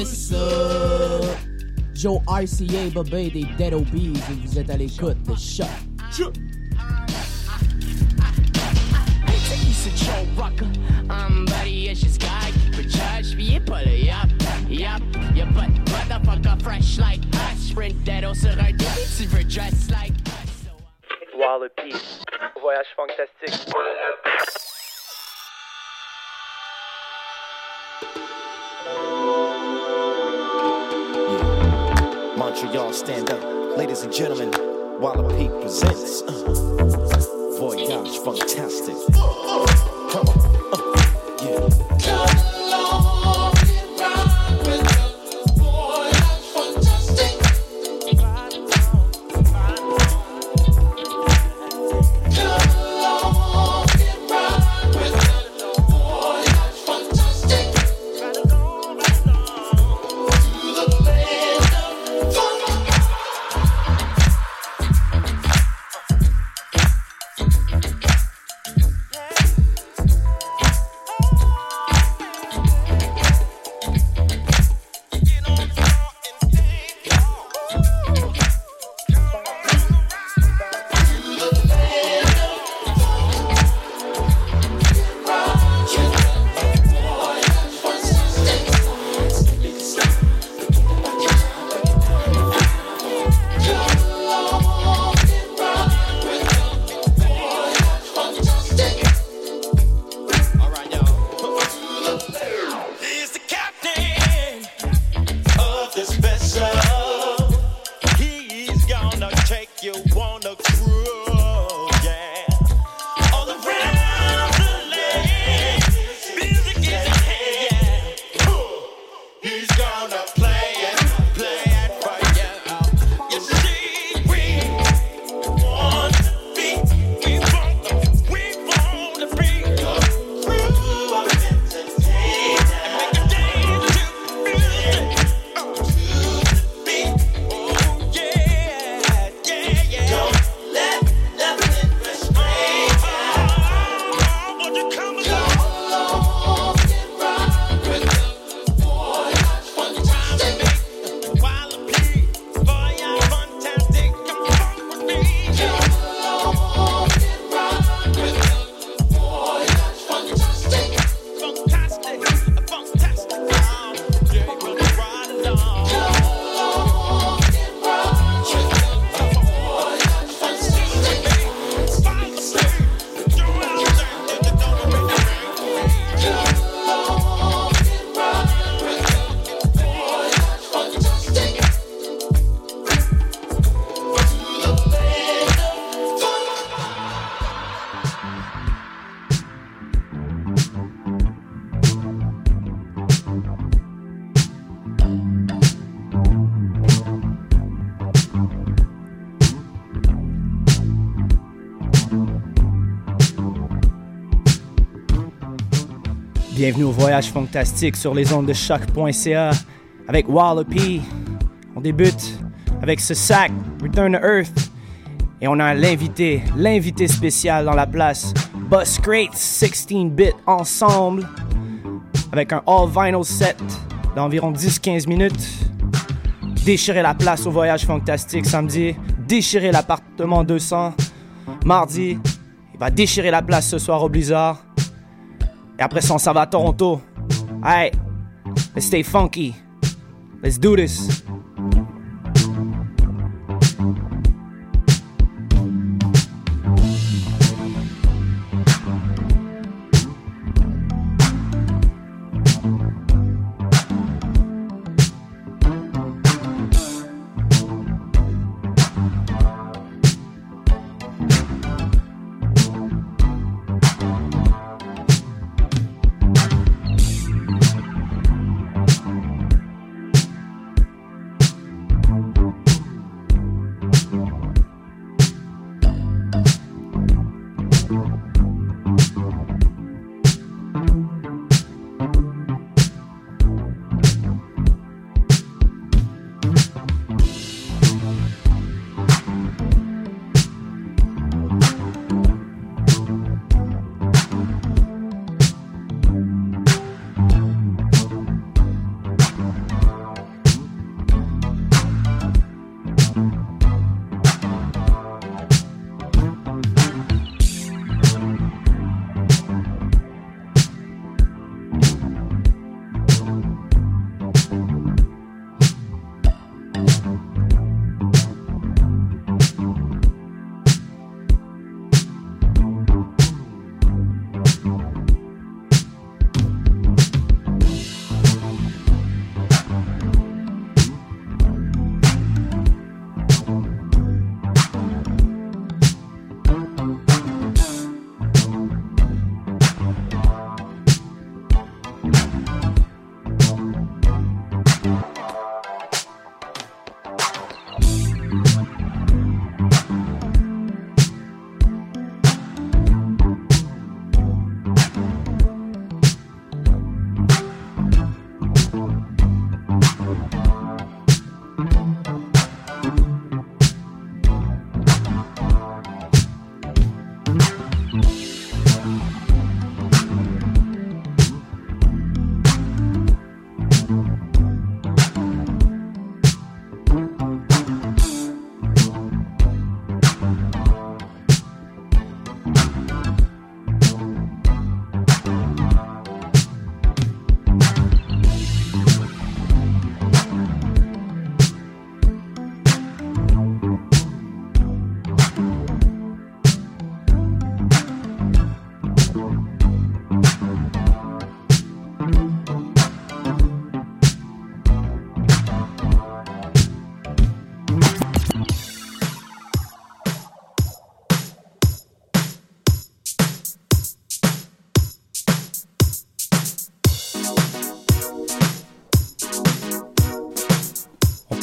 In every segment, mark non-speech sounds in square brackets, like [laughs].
what's up? Joe RCA, Bobé des Dead Obies et vous êtes à l'écoute de Choc. Joe Rocker, I'm buddy, it's just guy. For judge, be it pull it up, yup, your butt, motherfucker, fresh like us. Sprint that also right, tu veux dress like us. Voir le pire. Voyage fantastique. Montreal, stand up. Ladies and gentlemen, Walla P presents uh, Voyage Fantastic. Come on. Bienvenue au Voyage Fantastique sur les ondes de choc.ca avec Wallopy. On débute avec ce sac, Return to Earth. Et on a l'invité, l'invité spécial dans la place, Bus Crate 16-bit ensemble, avec un all vinyl set d'environ 10-15 minutes. Déchirer la place au Voyage Fantastique samedi, déchirer l'appartement 200 mardi. Il va déchirer la place ce soir au Blizzard. Et après ça, on s'en va à Toronto. Alright, let's stay funky. Let's do this.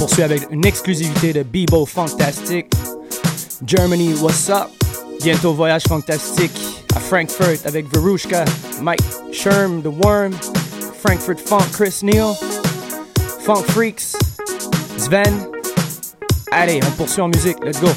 Poursuit avec une exclusivité de Bebo Fantastic. Germany, what's up? Bientôt voyage fantastique à Frankfurt avec Verushka, Mike Sherm, The Worm, Frankfurt Funk, Chris Neal, Funk Freaks, Sven. Allez, on poursuit en musique, let's go!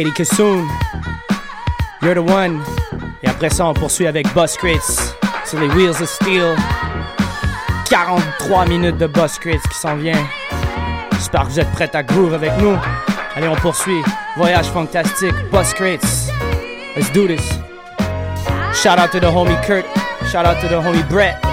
Katie Kassoon, You're the One. Et après ça, on poursuit avec Boss sur les Wheels of Steel. 43 minutes de Boss Crates qui s'en vient. J'espère que vous êtes prêts à groove avec nous. Allez, on poursuit. Voyage fantastique, Boss Crates. Let's do this. Shout out to the homie Kurt. Shout out to the homie Brett.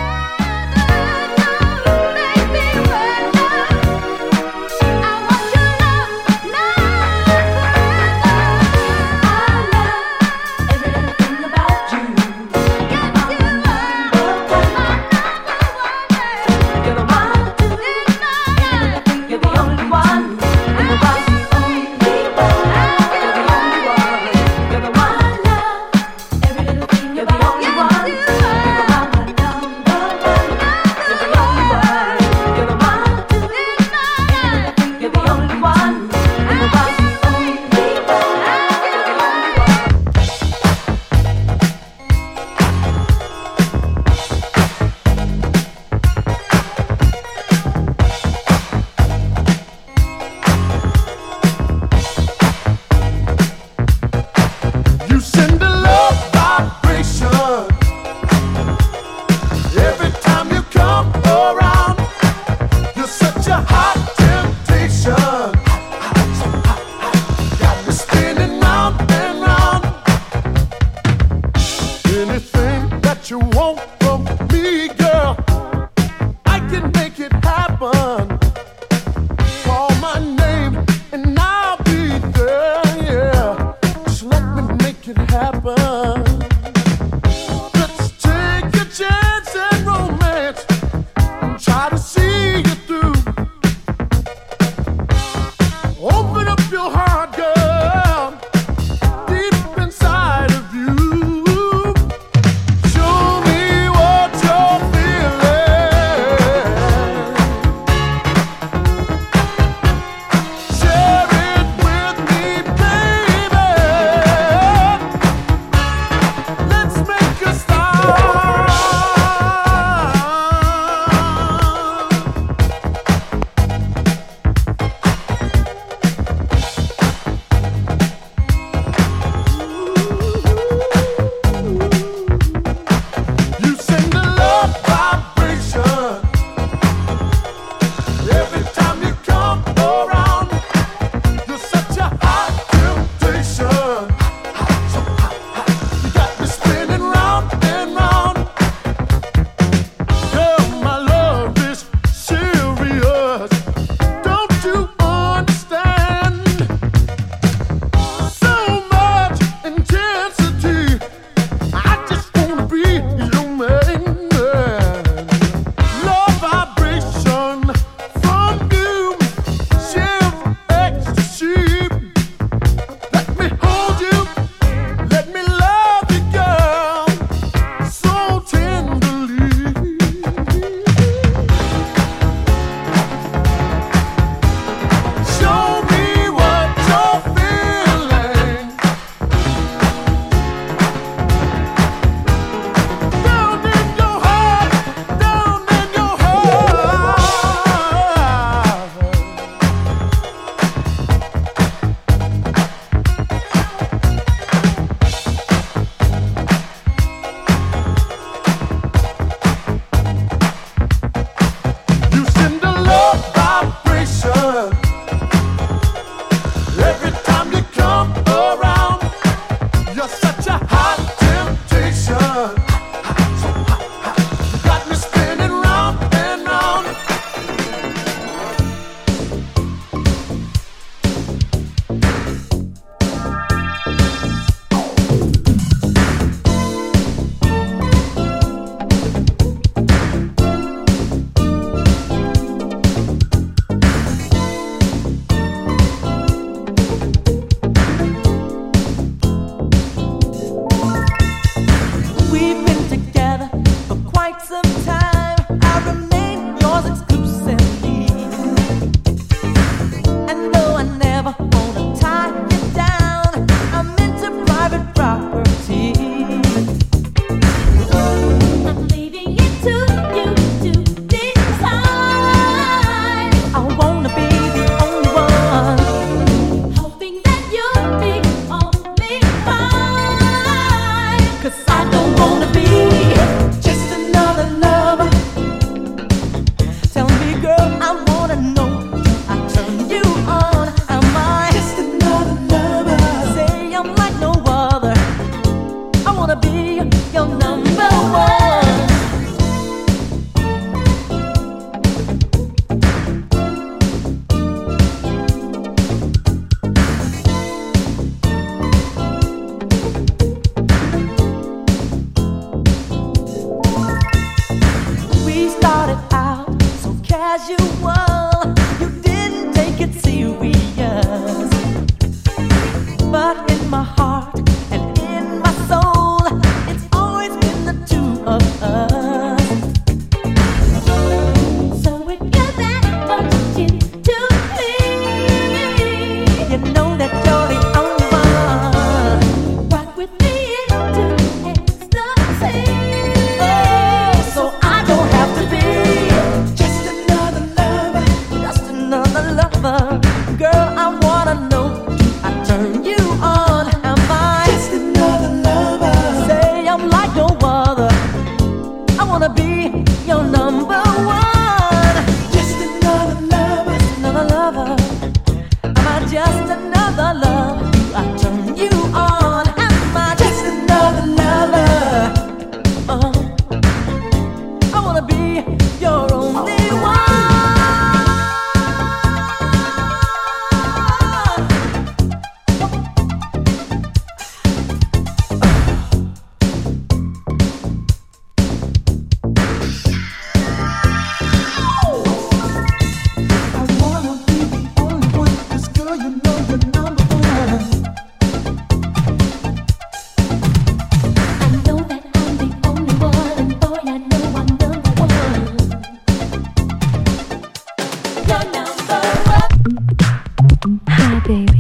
You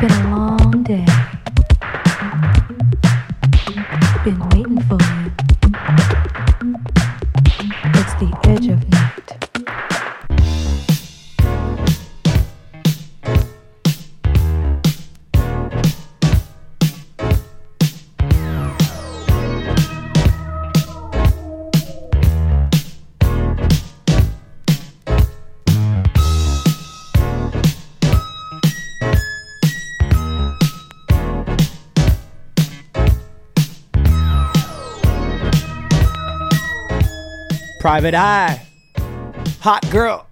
been a long day. Private Eye. Hot girl.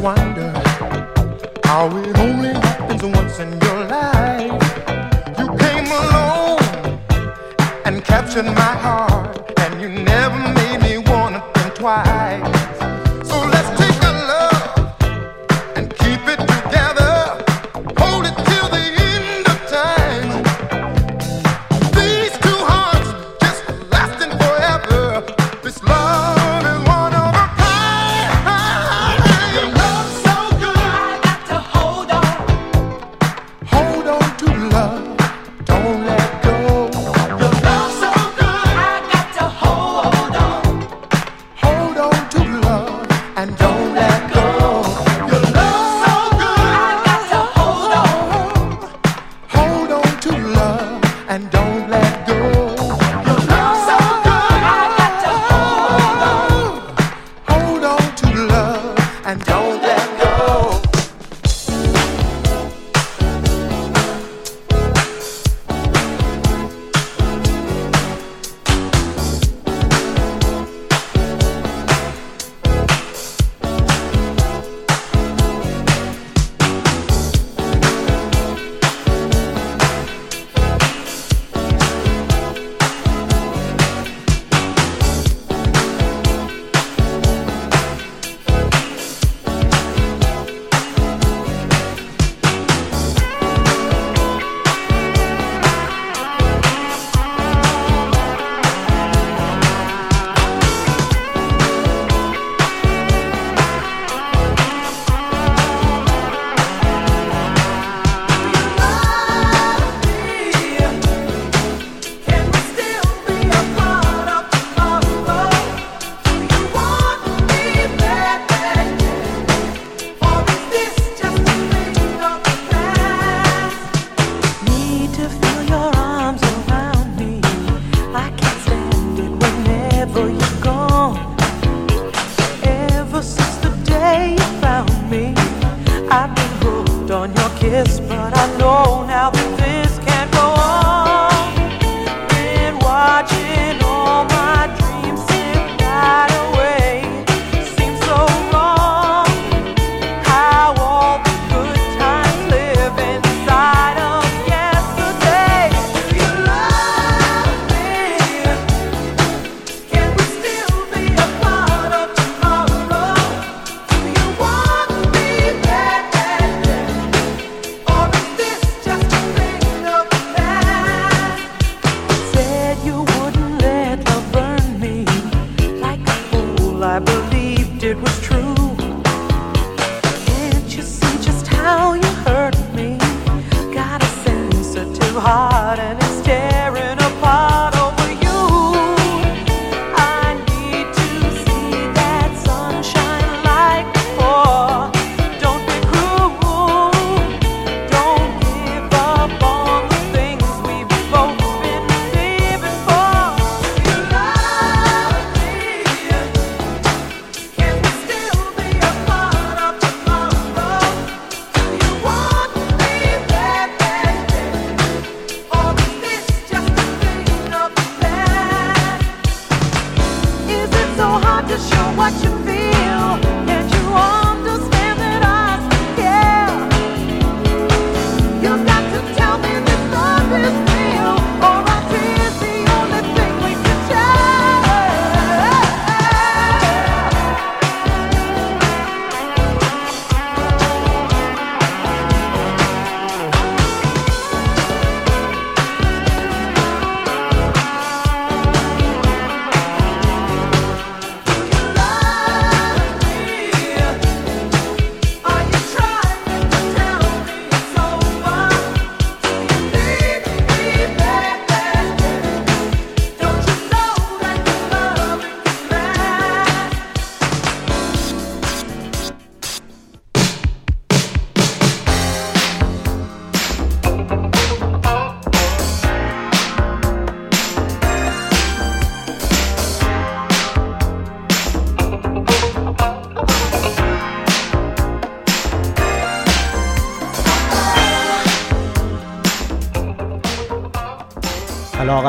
wonder how it only happens once in your life. You came along and captured my heart, and you never made me wanna think twice.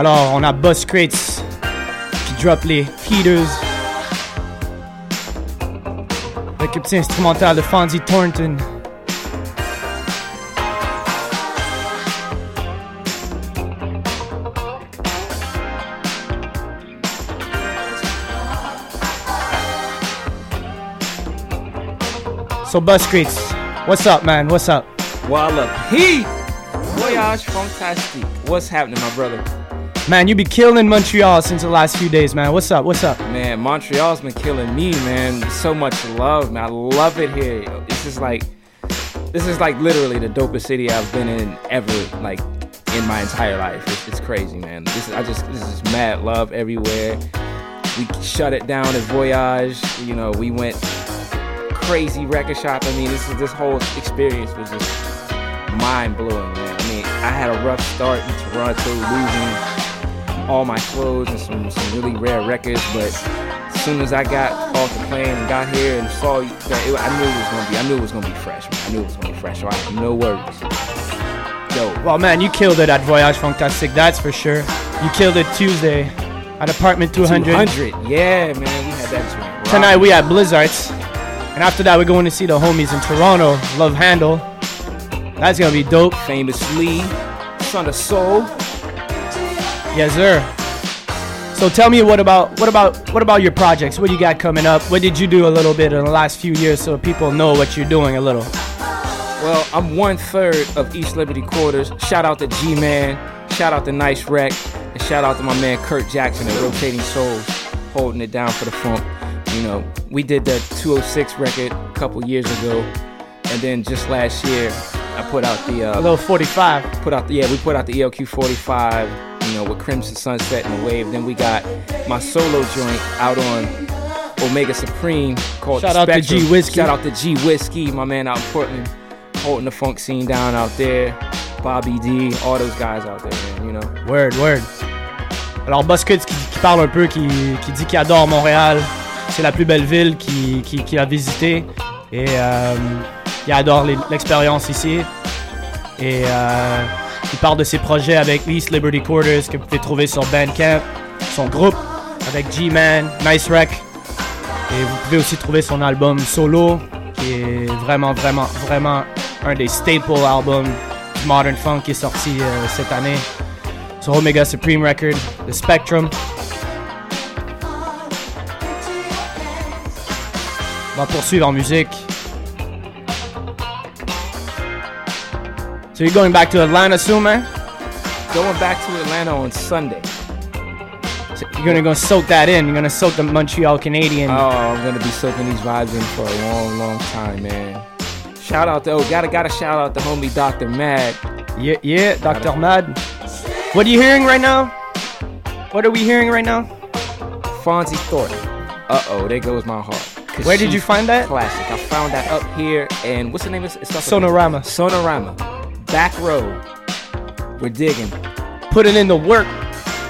Alors, alors, on a Bus Crates qui drop les heaters. Avec le petit instrumental de Fonzi Thornton. So Bus Crates, what's up, man? What's up? Walla P! Voyage Fantastique. What's happening, my brother? Man, you be killing Montreal since the last few days, man. What's up? What's up? Man, Montreal's been killing me, man. So much love, man. I love it here. This is like, this is like literally the dopest city I've been in ever, like in my entire life. It's, it's crazy, man. This is, I just, this is mad love everywhere. We shut it down at Voyage. You know, we went crazy record shop. I mean, this is this whole experience was just mind blowing, man. I mean, I had a rough start in Toronto, losing all my clothes and some some really rare records, but as soon as I got off the plane and got here and saw you, it, I knew it was gonna be, I knew it was gonna be fresh, man. I knew it was gonna be fresh. So I have no worries. Yo, Well, man, you killed it at Voyage Fantastique, that's for sure. You killed it Tuesday at Apartment 200. 200. Yeah, man, we had that joint. Tonight we at Blizzards. And after that, we're going to see the homies in Toronto, Love Handle. That's gonna be dope. Famous Lee, Son of Soul. Yes, sir. So tell me what about what about what about your projects? What you got coming up? What did you do a little bit in the last few years so people know what you're doing a little? Well, I'm one third of East Liberty Quarters. Shout out to G Man, shout out to Nice Wreck, and shout out to my man Kurt Jackson at Rotating Souls, holding it down for the funk. You know, we did the 206 record a couple years ago, and then just last year, I put out the A uh, little 45. put out the yeah we put out the ELQ 45 you know with Crimson Sunset and the Wave then we got my solo joint out on Omega Supreme called Shout out to. G Whiskey. shout out to G Whiskey my man out in Portland holding the funk scene down out there Bobby D all those guys out there man you know Word, word. Alors, Buscuds qui, qui parle un peu, qui, qui dit qu'il adore Montréal. C'est la plus belle ville qu'il qui, qu'il a visitée. Et euh, il adore l'expérience ici. Et euh, il parle de ses projets avec East Liberty Quarters que vous pouvez trouver sur Bandcamp. Son groupe avec G-Man, Nice Wreck. Et vous pouvez aussi trouver son album solo, qui est vraiment, vraiment, vraiment un des staple albums Modern Funk qui est sorti euh, cette année sur Omega Supreme Record, The Spectrum. On va poursuivre en musique. So you're going back to Atlanta soon, man? going back to Atlanta on Sunday So you're gonna go soak that in. You're gonna soak the Montreal Canadian. oh I'm gonna be soaking these vibes in for a long long time man shout out to oh gotta gotta shout out the homie Dr. Mad Yeah, yeah, Dr. Mad. What are you hearing right now? What are we hearing right now? Fonzi Thornton. Uh oh, there goes my heart. Where did you find that? Classic. I found that up here, and what's the name of it? It's Sonorama. Sonorama. Back row. We're digging. Putting in the work.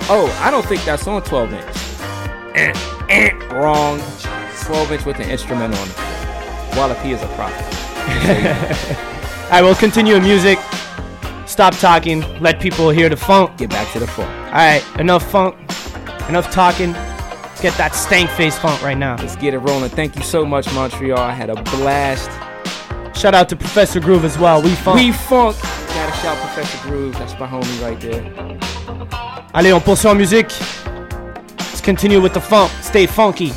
Oh, I don't think that's on 12 inch. Eh, eh, wrong. 12 inch with an instrument on it. Walla P is a prophet. I will continue in music. Stop talking. Let people hear the funk. Get back to the funk. Alright, enough funk. Enough talking. Let's get that stank face funk right now. Let's get it rolling. Thank you so much, Montreal. I had a blast. Shout out to Professor Groove as well. We funk. We funk. Gotta shout Professor Groove. That's my homie right there. Allez, on poursuit en musique. Let's continue with the funk. Stay funky.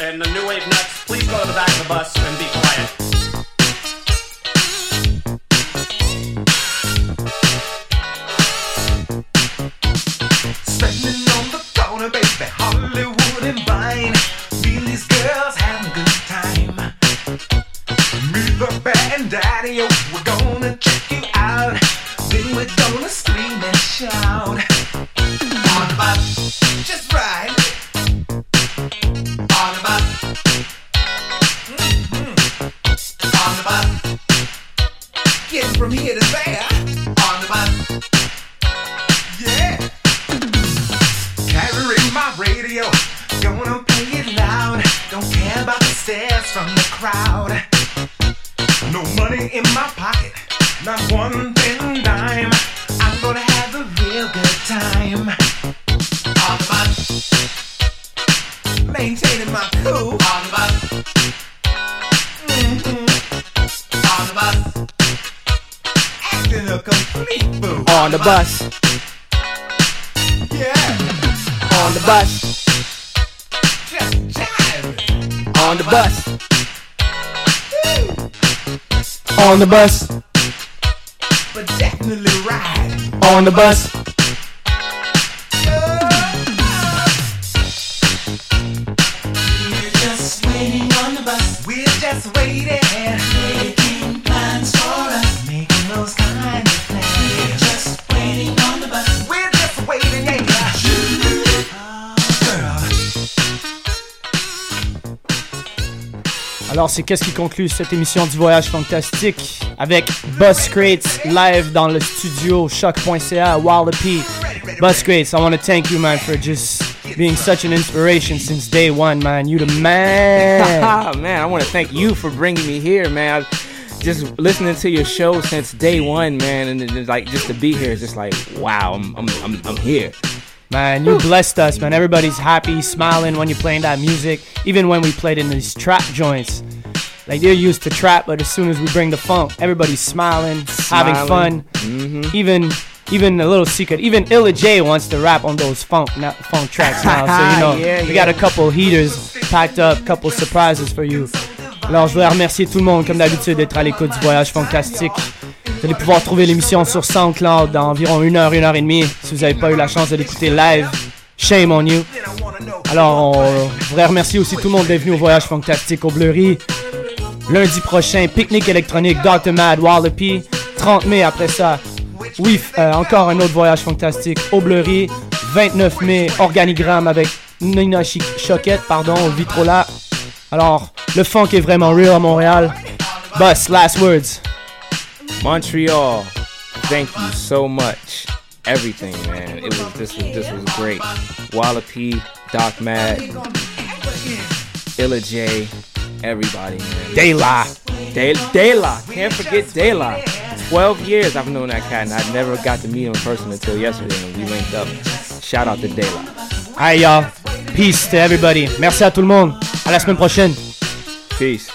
And the new wave nuts, please go to the back of the bus and be the bus, But definitely ride. on the bus. Alors, c'est qu'est-ce qui conclut cette émission du Voyage Fantastique avec Bus Crates live dans le studio CHOQ.ca Wallopy. Bus Crates, I want to thank you, man, for just being such an inspiration since day one, man. You the man. [laughs] Ah, man, I want to thank you for bringing me here, man. I've just listening to your show since day one, man, and like just to be here is just like wow, I'm I'm I'm, I'm here. Man, you blessed us, man. Everybody's happy, smiling when you're playing that music. Even when we played in these trap joints. Like they're used to trap, but as soon as we bring the funk, everybody's smiling, having Smiling. fun. Mhm. Even even a little secret, even Illa J wants to rap on those funk not funk tracks now. So you [laughs] know, Yeah, we yeah. got a couple heaters packed up, couple surprises for you. Alors je voudrais remercier tout le monde comme d'habitude d'être à l'écoute du voyage fantastique. Vous allez pouvoir trouver l'émission sur SoundCloud dans environ une heure, une heure et demie. Si vous n'avez pas eu la chance de l'écouter live, shame on you. Alors, on voudrait remercier aussi tout le monde d'être venu au voyage fantastique au Bleury. Lundi prochain, pique-nique électronique, Dr. Mad, Wallopy. 30 mai après ça, oui, euh, encore un autre voyage fantastique au Bleury. 29 mai, organigramme avec Nina Choquette, pardon, Vitrola. Alors, le funk est vraiment real à Montréal. Bus, last words. Montreal, thank you so much. Everything, man. It was this was this was great. Walla P, Doc Mad, Illa J, everybody, man. Dayla. De- Dayla. Can't forget Dayla. 12 years I've known that cat and I never got to meet him in person until yesterday when we linked up. Shout out to Dayla. Hi, y'all. Peace to everybody. Merci à tout le monde. À la semaine prochaine. Peace.